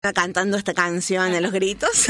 cantando esta canción en los gritos.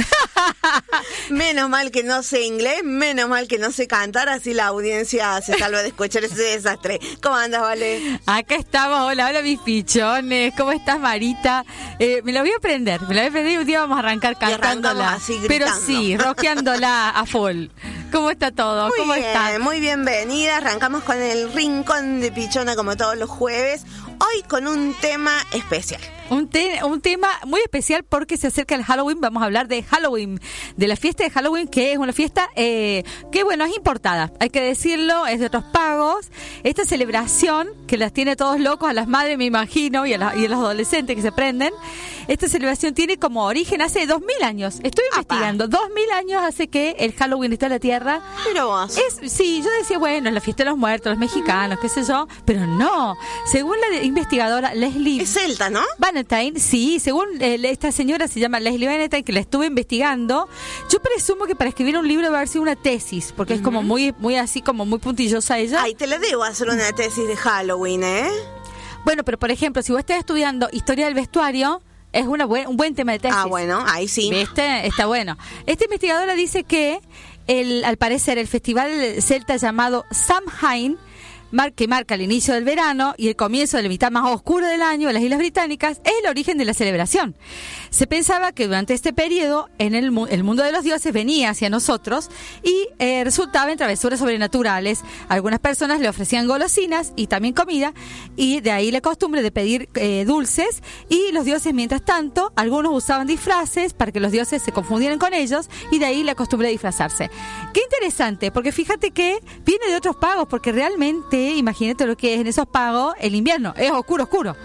menos mal que no sé inglés, menos mal que no sé cantar, así la audiencia se salva de escuchar ese desastre. ¿Cómo andas, Vale? Acá estamos, hola, hola mis pichones, ¿cómo estás, Marita? Eh, me lo voy a aprender, me lo voy a aprender y un día vamos a arrancar cantándola. Así, pero sí, rockeándola a full. ¿Cómo está todo? Muy ¿Cómo bien? Muy bienvenida. Arrancamos con el rincón de Pichona como todos los jueves. Hoy con un tema especial. Un, te- un tema muy especial porque se acerca el Halloween. Vamos a hablar de Halloween, de la fiesta de Halloween, que es una fiesta eh, que, bueno, es importada. Hay que decirlo, es de otros pagos. Esta celebración, que las tiene todos locos, a las madres, me imagino, y a, la- y a los adolescentes que se prenden. Esta celebración tiene como origen hace dos mil años. Estoy investigando. Dos mil años hace que el Halloween está en la Tierra. Pero vos. Es, sí, yo decía, bueno, es la fiesta de los muertos, los mexicanos, qué sé yo, pero no. Según la investigadora Leslie Es celta, ¿no? Valentine, sí, según eh, esta señora se llama Leslie Valentine, que la estuve investigando, yo presumo que para escribir un libro va a haber sido una tesis, porque es como muy, muy así, como muy puntillosa ella. Ay, te la debo hacer una tesis de Halloween, ¿eh? Bueno, pero por ejemplo, si vos estás estudiando historia del vestuario, es una buen, un buen tema de tesis. Ah, bueno, ahí sí. ¿Viste? Está bueno. Esta investigadora dice que, el, al parecer, el festival celta llamado Samhain, que marca el inicio del verano y el comienzo de la mitad más oscura del año en las Islas Británicas, es el origen de la celebración. Se pensaba que durante este periodo en el, mu- el mundo de los dioses venía hacia nosotros y eh, resultaba en travesuras sobrenaturales. Algunas personas le ofrecían golosinas y también comida y de ahí la costumbre de pedir eh, dulces y los dioses mientras tanto, algunos usaban disfraces para que los dioses se confundieran con ellos y de ahí la costumbre de disfrazarse. Qué interesante, porque fíjate que viene de otros pagos, porque realmente, imagínate lo que es en esos pagos, el invierno es oscuro, oscuro.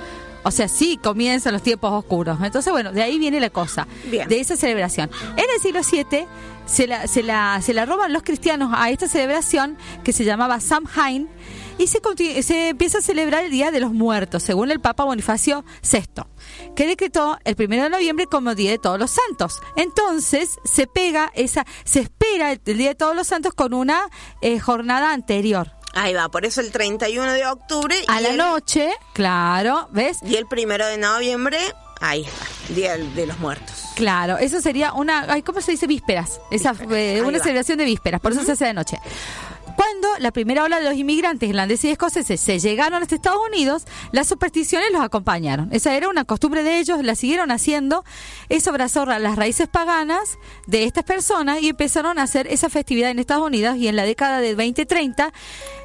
O sea, sí comienzan los tiempos oscuros. Entonces, bueno, de ahí viene la cosa, Bien. de esa celebración. En el siglo VII se la, se, la, se la roban los cristianos a esta celebración que se llamaba Samhain y se, se empieza a celebrar el Día de los Muertos, según el Papa Bonifacio VI, que decretó el primero de noviembre como Día de Todos los Santos. Entonces se pega esa, se espera el, el Día de Todos los Santos con una eh, jornada anterior. Ahí va, por eso el 31 de octubre A y la el, noche, claro, ¿ves? y el primero de noviembre, ahí está, Día de los Muertos. Claro, eso sería una, ay, ¿cómo se dice? Vísperas. Esa, Vísperas, una celebración de vísperas, por eso se hace de noche. Cuando la primera ola de los inmigrantes irlandeses y escoceses se llegaron hasta Estados Unidos, las supersticiones los acompañaron. Esa era una costumbre de ellos, la siguieron haciendo. Eso abrazó ra- las raíces paganas de estas personas y empezaron a hacer esa festividad en Estados Unidos y en la década de 2030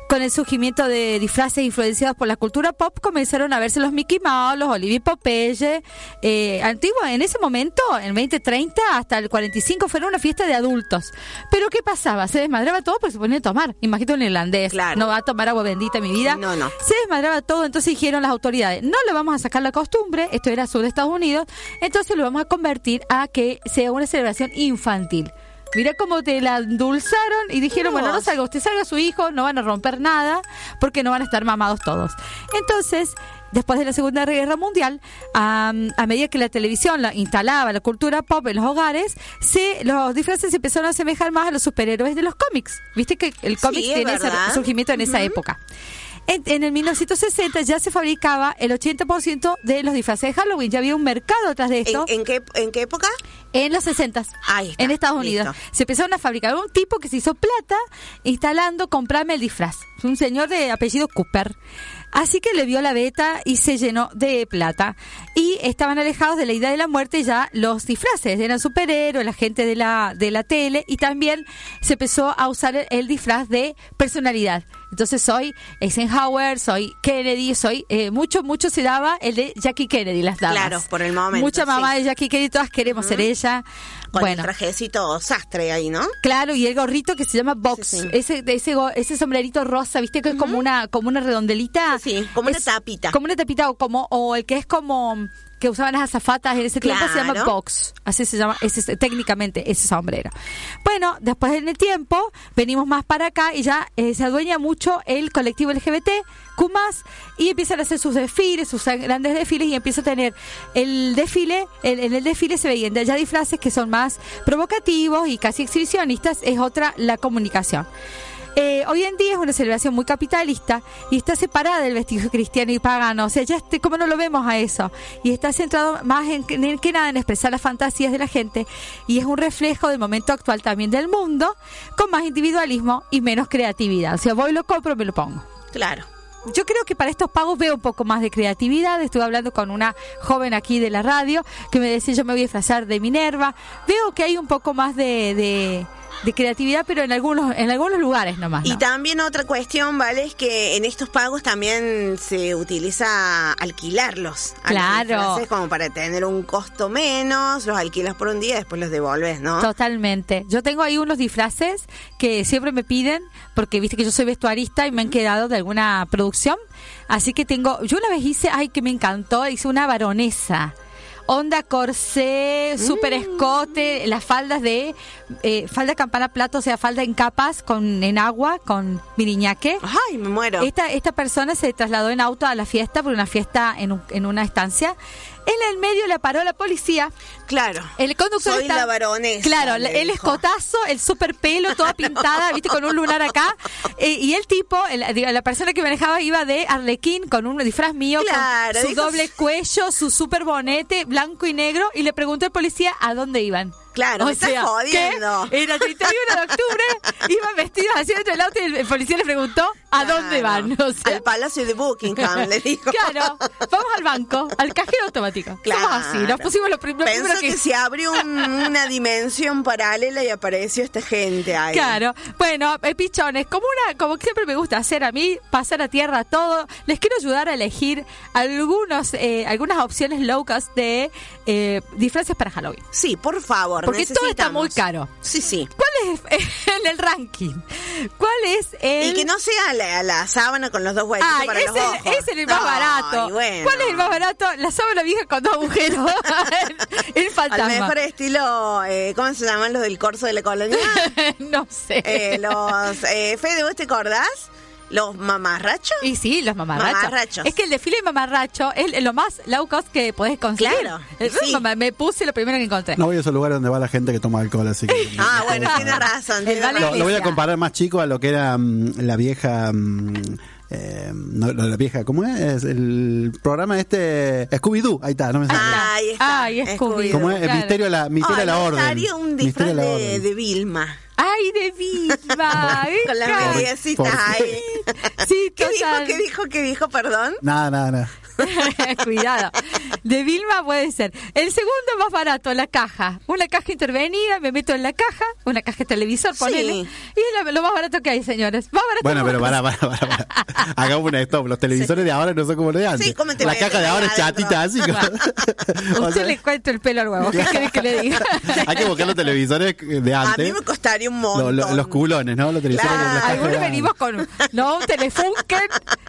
con el surgimiento de disfraces influenciados por la cultura pop, comenzaron a verse los Mickey Mouse, los Olivia y Popeye. Eh, antigua, en ese momento, en 2030 hasta el 45, fueron una fiesta de adultos. Pero ¿qué pasaba? Se desmadraba todo porque se ponía a tomar. Imagínate un irlandés. Claro. No va a tomar agua bendita, mi vida. No, no. Se desmadraba todo, entonces dijeron las autoridades, no le vamos a sacar la costumbre, esto era sur de Estados Unidos, entonces lo vamos a convertir a que sea una celebración infantil. Mira cómo te la endulzaron y dijeron, bueno, no salga usted, salga su hijo, no van a romper nada porque no van a estar mamados todos. Entonces, después de la Segunda Guerra Mundial, am, a medida que la televisión la instalaba la cultura pop en los hogares, se, los disfraces se empezaron a asemejar más a los superhéroes de los cómics. Viste que el cómic es tiene ese surgimiento en esa época. En, en el 1960 ya se fabricaba el 80% de los disfraces de Halloween. Ya había un mercado atrás de ¿En, esto. en qué, ¿En qué época? En los 60 Ahí está, en Estados Unidos. listo. Se empezaron a fabricar un tipo que se hizo plata instalando comprarme el disfraz. Un señor de apellido Cooper. Así que le vio la beta y se llenó de plata. Y estaban alejados de la idea de la muerte ya los disfraces. Eran superhéroes, la gente de la, de la tele. Y también se empezó a usar el, el disfraz de personalidad. Entonces soy Eisenhower, soy Kennedy, soy... eh, mucho, mucho se daba el de Jackie Kennedy, las damas. Claro, por el momento, Mucha mamá sí. de Jackie Kennedy, todas queremos ser ella. Con bueno. el trajecito sastre ahí, ¿no? Claro, y el gorrito que se llama box, Sí, sí. ese ese go- ese sombrerito rosa, ¿viste? Que es como una como una redondelita. Sí, como una tapita. Como una tapita o como o el que es como que usaban las azafatas en ese tiempo se llama box. Así se llama, ese, es- técnicamente, ese sombrero. Bueno, después en el tiempo, venimos más para acá y ya eh, se adueña mucho el colectivo LGBT, Q+, y empiezan a hacer sus desfiles, sus grandes desfiles, y empieza a tener el desfile, el- en el desfile se veían ya disfraces que son más provocativos y casi exhibicionistas, es otra la comunicación. Eh, hoy en día es una celebración muy capitalista y está separada del vestigio cristiano y pagano. O sea, ya este, como no lo vemos a eso. Y está centrado más en, en que nada en expresar las fantasías de la gente y es un reflejo del momento actual también del mundo, con más individualismo y menos creatividad. O sea, voy, lo compro, me lo pongo. Claro. Yo creo que para estos pagos veo un poco más de creatividad. Estuve hablando con una joven aquí de la radio que me decía yo me voy a disfrazar de Minerva. Veo que hay un poco más de, de, de creatividad, pero en algunos en algunos lugares nomás. Y ¿no? también otra cuestión, ¿vale? Es que en estos pagos también se utiliza alquilarlos. Claro. como para tener un costo menos, los alquilas por un día y después los devolves, ¿no? Totalmente. Yo tengo ahí unos disfraces que siempre me piden, porque viste que yo soy vestuarista y me han quedado de alguna producción. Así que tengo, yo una vez hice, ay, que me encantó, hice una baronesa. Onda corsé, super escote, las faldas de eh, falda campana plato, o sea, falda en capas con en agua con miriñaque. Ay, me muero. Esta, esta persona se trasladó en auto a la fiesta, por una fiesta en, un- en una estancia. En el medio la paró la policía. Claro. El conductor Soy está- la baronesa, Claro, el escotazo, el super pelo, toda pintada, viste, con un lunar acá. Eh, y el tipo, el- la persona que manejaba iba de arlequín con un disfraz mío, Claro, con su dijo- doble cuello, su super bonete, blanco y negro, y le preguntó al policía a dónde iban. Claro, me estás jodiendo. que Era el 31 de octubre, iban vestidos así dentro del auto y el, policía le preguntó a dónde van. O sea, Al palacio de Buckingham, le dijo. Claro, vamos al banco, al cajero automático. Claro. Somos así, nos pusimos lo, prim- lo Pensó primero que... que... se abrió un- una dimensión paralela y apareció esta gente ahí. Claro, bueno, eh, pichones, como una, como siempre me gusta hacer a mí, pasar a tierra todo, les quiero ayudar a elegir algunos, eh, algunas opciones low cost de eh, disfraces para Halloween. Sí, por favor. Porque todo está muy caro. Sí, sí. ¿Cuál es en el ranking? ¿Cuál es el Y que no sea la, la sábana con los dos huequitos Ay, para es los el, ojos. es el más barato. bueno. ¿Cuál es el más barato? La sábana vieja con dos agujeros. el, el Al fantasma. mejor estilo, eh, ¿cómo se llaman los del corso de la colonia? no sé. Eh, los, eh, Fede, ¿vos te acordás? Los mamarrachos. Y sí, los mamarrachos. Mamarrachos. Es que el desfile de mamarracho es lo más low cost que podés conseguir. Claro, Eh, sí. mamá, Me puse lo primero que encontré. No voy a esos lugares donde va la gente que toma alcohol, así que... Ah, bueno, tiene razón. tiene Lo, voy a comparar más chico a lo que era mm, la vieja... mm, eh, no, la vieja, ¿cómo es? El programa este... Scooby-Doo, ahí está, no me sale. Ahí está. Ay, es Scooby-Doo. ¿Cómo es? claro. Misterio a la, misterio la orden. un disfraz Misterio a la de, orden. de Vilma. Ay, de Vilma. Con mediecitas por- ahí. Sí, ¿Qué dijo? ¿Qué dijo? ¿Qué dijo? Perdón. Nada, nada, nada. Cuidado. De Vilma puede ser. El segundo más barato, la caja. Una caja intervenida, me meto en la caja, una caja de televisor, Sí. ponele. Y es lo, lo más barato que hay, señores. Más barato Bueno, no pero a para, para, para, para. Hagamos una stop. Los televisores de ahora no son como los de antes. Sí, ¿cómo te la caja de ahora es chatita así. como- o Usted sea, le cuento el pelo al huevo. ¿Qué quiere que le diga? hay que buscar los televisores de A antes. mí me un montón. lo- los culones, ¿no? Claro, Algunos venimos con no un telefunken.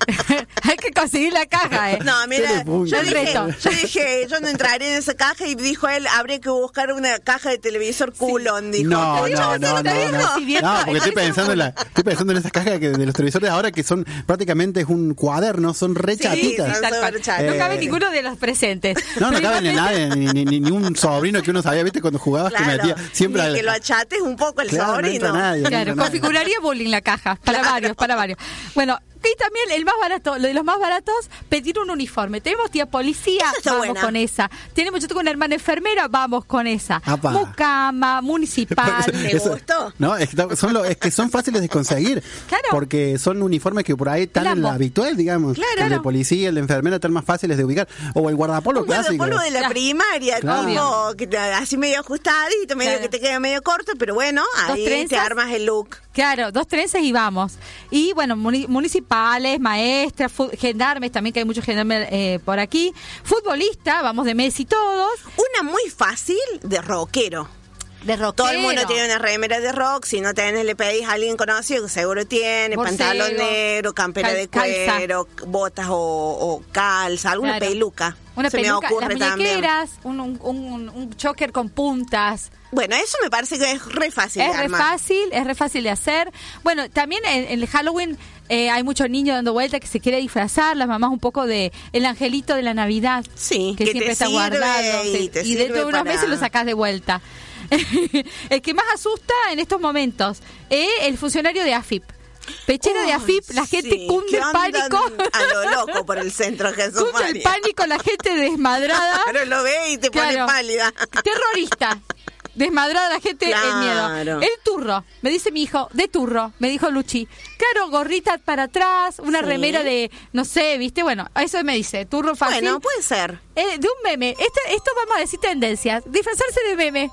Hay que conseguir la caja, ¿eh? No, mira, yo dije, yo dije, yo no entraría en esa caja y dijo él, habría que buscar una caja de televisor culón, dijo. No, no, ¿sí no, no, porque estoy pensando en la, estoy pensando en esas cajas que, de los televisores de ahora que son prácticamente es un cuaderno, son re Sí, chatitas. sí, Tal cual. sobre chat. No cabe ninguno de los presentes. No, no cabe ni nadie, ni, ni- ni- un sobrino que uno sabía, ¿viste? Cuando jugabas que Claro, metía siempre al- que lo achates un poco el Claro, no sobrino. entra nadie. Claro, no, no. configuraría bullying la caja. Para varios, para varios. Bueno, y también el más barato, lo de los más baratos, pedir un uniforme. Tenemos tía policía, vamos buena. con esa. Tenemos, yo tengo una hermana enfermera, vamos con esa. Apa. Mucama, municipal. ¿Te gustó? No, es que, son lo- es que son fáciles de conseguir. Claro. Porque son uniformes que por ahí están en la habitual, digamos. Claro. El de policía, el de enfermera están más fáciles de ubicar. O el guardapolo Un guardapolvo clásico. de la Claro. primaria, Claro. tipo, que así medio ajustadito, medio Claro. que te queda medio corto, pero bueno, ahí te armas el look. Claro, dos trenzas y vamos. Y bueno, muni- municipales, maestras, gendarmes, también que hay muchos gendarmes eh, por aquí. Futbolista, vamos de Messi todos. Una muy fácil de rockero. De rockero. Todo el mundo tiene una remera de rock. Si no tenés, le pedís a alguien conocido que seguro tiene. Borcego, pantalón negro, campera cal- de calza. cuero, botas o, o calza, alguna Claro. peluca. Una Se peluca, me ocurre las también. muñequeras, un, un, un, un choker con puntas. Bueno, eso me parece que es re fácil Es de re fácil, es re fácil de hacer. Bueno, también en, en el Halloween eh, hay muchos niños dando vuelta que se quiere disfrazar, las mamás un poco de el angelito de la Navidad. Sí, que, que siempre está guardado. y sí, te y dentro de unos para- meses lo sacás de vuelta. el que más asusta en estos momentos es el funcionario de AFIP. Pechero de AFIP, la gente sí, cunde el pánico. A lo loco por el centro Jesús Cunde el pánico, la gente desmadrada. Pero lo ve y te pone Claro. pálida. Terrorista. Desmadrada la gente el miedo. El turro, me dice mi hijo, de turro, me dijo Luchi. Claro, gorrita para atrás, una Sí. remera de, no sé, viste, bueno, eso me dice, turro fácil. Bueno, puede ser. Eh, de un meme. Este, esto vamos a decir tendencias. Disfrazarse de meme.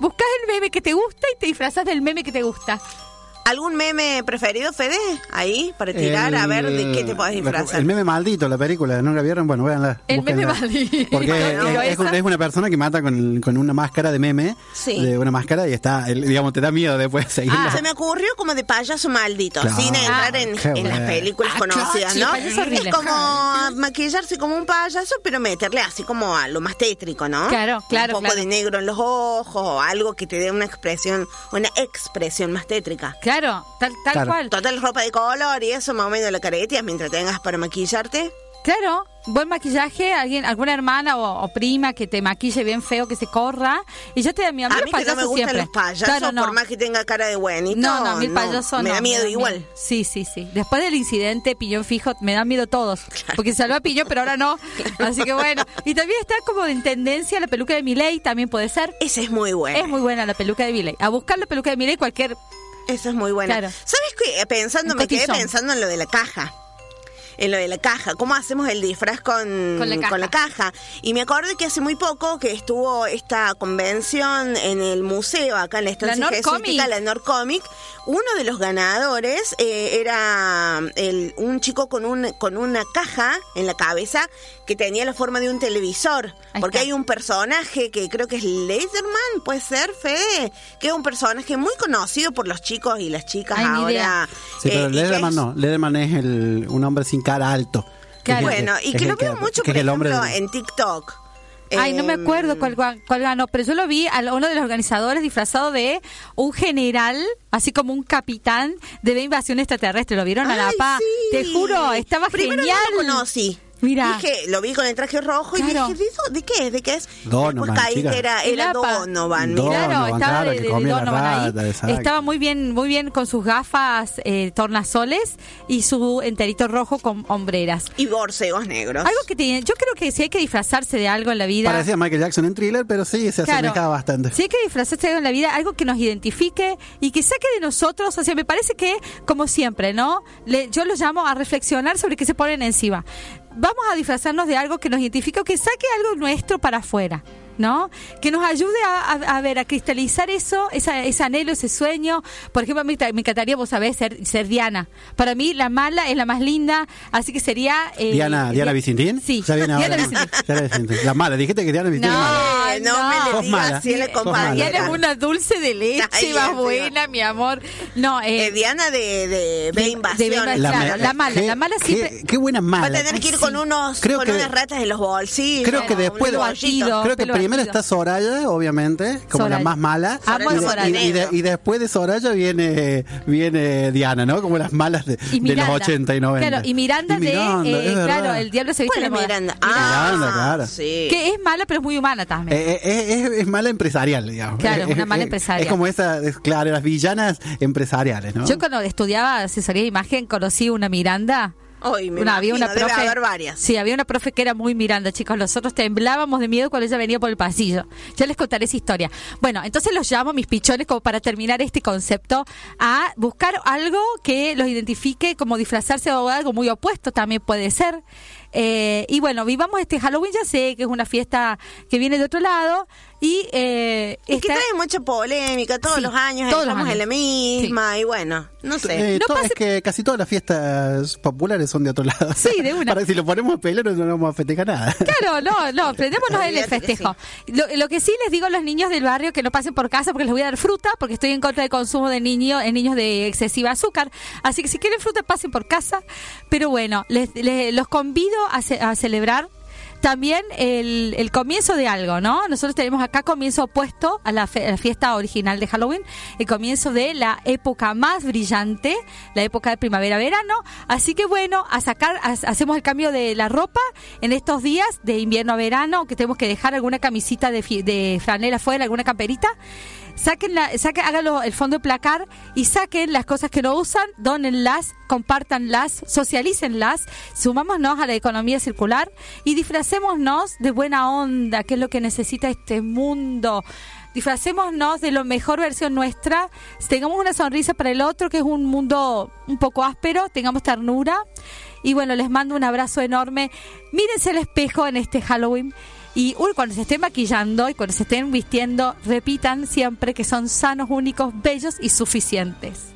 Buscas el meme que te gusta y te disfrazas del meme que te gusta. ¿Algún meme preferido, Fede? Ahí, para tirar, a ver de qué te podés disfrazar. El meme maldito, la película, ¿no la vieron? Bueno, véanla. El meme maldito. Porque es, una persona que mata con, con una máscara de meme. Sí. De una máscara y está, el- digamos, te da miedo después seguirla. Ah, Se me ocurrió como de payaso maldito, Claro. sin entrar en, las películas Ah, conocidas, ¿no? Es como maquillarse como un payaso, pero meterle así como a lo más tétrico, ¿no? Claro, claro, Un poco claro. de negro en los ojos o algo que te dé una expresión, una expresión más tétrica. Claro, tal, tal Claro. cual. Total ropa de color y eso más o menos la careteas mientras tengas para maquillarte. Claro, buen maquillaje, alguien, alguna hermana o, o prima que te maquille bien feo, que se corra, y ya te da miedo. A los mí que no me gustan siempre. los payasos, Claro, no. por más que tenga cara de buenito. No, no, a mí el no, payaso Me no, da miedo igual. Sí, sí, sí. Después del incidente Piñón Fijo, me dan miedo todos. Porque salvó a Piñón, pero ahora no. Así que bueno. Y también está como en tendencia la peluca de Miley, también puede ser. Esa es muy buena. Es muy buena la peluca de Miley. A buscar la peluca de Miley cualquier... Esa es muy buena. Claro. ¿Sabes qué? Pensando, me quedé pensando en lo de la caja. En lo de la caja, ¿cómo hacemos el disfraz con, Con la caja. caja? Y me acordé que hace muy poco que estuvo esta convención en el museo, acá en la estancia jesuítica, la Norcomic. Uno de los ganadores eh, era el, un chico con, un, con una caja en la cabeza que tenía la forma de un televisor. Ahí porque está. hay un personaje que creo que es Laserman, puede ser, Fede, que es un personaje muy conocido por los chicos y las chicas Ay, ahora. Sí, eh, pero Lederman es- no. Lederman es el, un hombre sin cara alto. Es Bueno, y que lo veo mucho, que por es el hombre ejemplo, en TikTok. Ay, no me Em, acuerdo cuál, cuál ganó, pero yo lo vi a uno de los organizadores disfrazado de un general, así como un capitán de la invasión extraterrestre. ¿Lo vieron a la pa? sí. Te juro, estaba Primero genial. no lo conocí. Mira. Dije, lo vi con el traje rojo Claro. y dije, ¿de, eso- ¿de qué es? ¿De qué es? Donovan, Después caí chica. que era. Donovan. Donovan. Claro, estaba claro, de, Donovan ahí. rata. Estaba muy bien, muy bien con sus gafas eh, tornasoles y su enterito rojo con hombreras. Y borcegos negros. Algo que tiene, yo creo que si hay que disfrazarse de algo en la vida. Parecía Michael Jackson en thriller, pero sí, se Claro. asemejaba bastante. Si hay que disfrazarse de algo en la vida, algo que nos identifique y que saque de nosotros, o sea, me parece que, como siempre, ¿no? Le- yo lo llamo a reflexionar sobre qué se ponen encima. Vamos a disfrazarnos de algo que nos identifique o que saque algo nuestro para afuera. ¿No? Que nos ayude a, a- a ver, a cristalizar eso, esa, ese anhelo, ese sueño. Por ejemplo, a mí ta- me encantaría, vos sabés, ser, ser Diana. Para mí, la mala es la más linda, así que sería. eh, Diana, Diana Di- Vicentín. Sí, Diana. Vicentín. Diana. La mala, dijiste que Diana Vicentín es mala. No, no, no. me le digas mala. así la compañera. Diana es una dulce de leche Ay, más buena, mi amor. No, eh, Eh, Diana de, de, de- claro, la mala, qué- la mala qué- siempre- Qué, buena mala. Va a tener que ir con unos Creo con que- unas ratas en los bolsillos. Creo que después-. Batido. Creo que primero batido. está Soraya, obviamente, como Soraya. la más mala. Amo y, Soraya. y- y de- y después de Soraya viene viene Diana, ¿no? Como las malas de, de los Miranda. 80 y 90. Claro, y Miranda, Miranda, de, eh, claro, el diablo se viste ¿Cuál de. Miranda? Miranda, Ah, claro. sí. Que es mala, pero es muy humana también. Eh, eh, es, es mala empresarial, digamos. Claro, Es- una mala es- empresaria. Es como esa, es, claro, las villanas empresariales, ¿no? Yo cuando estudiaba asesoría de imagen conocí una Miranda. Ay, me Una, había una debe profe, haber varias. Sí, había una profe que era muy Miranda, chicos. Nosotros temblábamos de miedo cuando ella venía por el pasillo. Ya les contaré esa historia. Bueno, entonces los llamo mis pichones como para terminar este concepto a buscar algo que los identifique como disfrazarse o algo muy opuesto también puede ser. Eh, y bueno, vivamos este Halloween, ya sé que es una fiesta que viene de otro lado y... Eh, Es que está- trae mucha polémica, todos Sí, los años todos los estamos en la misma y bueno, no sé. Eh, No to- pase- Es que casi todas las fiestas populares son de otro lado. Sí, de una. Para que si lo ponemos a pelear no vamos a festejar nada. Claro, no, no, prendémonos en el que festejo. Lo, lo que sí les digo a los niños del barrio que no pasen por casa porque les voy a dar fruta, porque estoy en contra del consumo de niños, en niños de excesiva azúcar. Así que si quieren fruta, pasen por casa. Pero bueno, les, les- los convido a, ce- a celebrar también el, comienzo de algo, ¿no? Nosotros tenemos acá comienzo opuesto a la, fiesta original de Halloween, el comienzo de la época más brillante, la época de primavera-verano. Así que bueno, a sacar, ha- hacemos el cambio de la ropa en estos días de invierno a verano, que tenemos que dejar alguna camisita de, de franela afuera, alguna camperita. Saquen la, saquen, háganlo el fondo de placar y saquen las cosas que no usan, dónenlas, compártanlas, socialícenlas, sumámonos a la economía circular y disfracémonos de buena onda, que es lo que necesita este mundo. Disfracémonos de la mejor versión nuestra, tengamos una sonrisa para el otro, que es un mundo un poco áspero, tengamos ternura. Y bueno, les mando un abrazo enorme. Mírense al espejo en este Halloween. Y uy, cuando se estén maquillando y cuando se estén vistiendo, repitan siempre que son sanos, únicos, bellos y suficientes.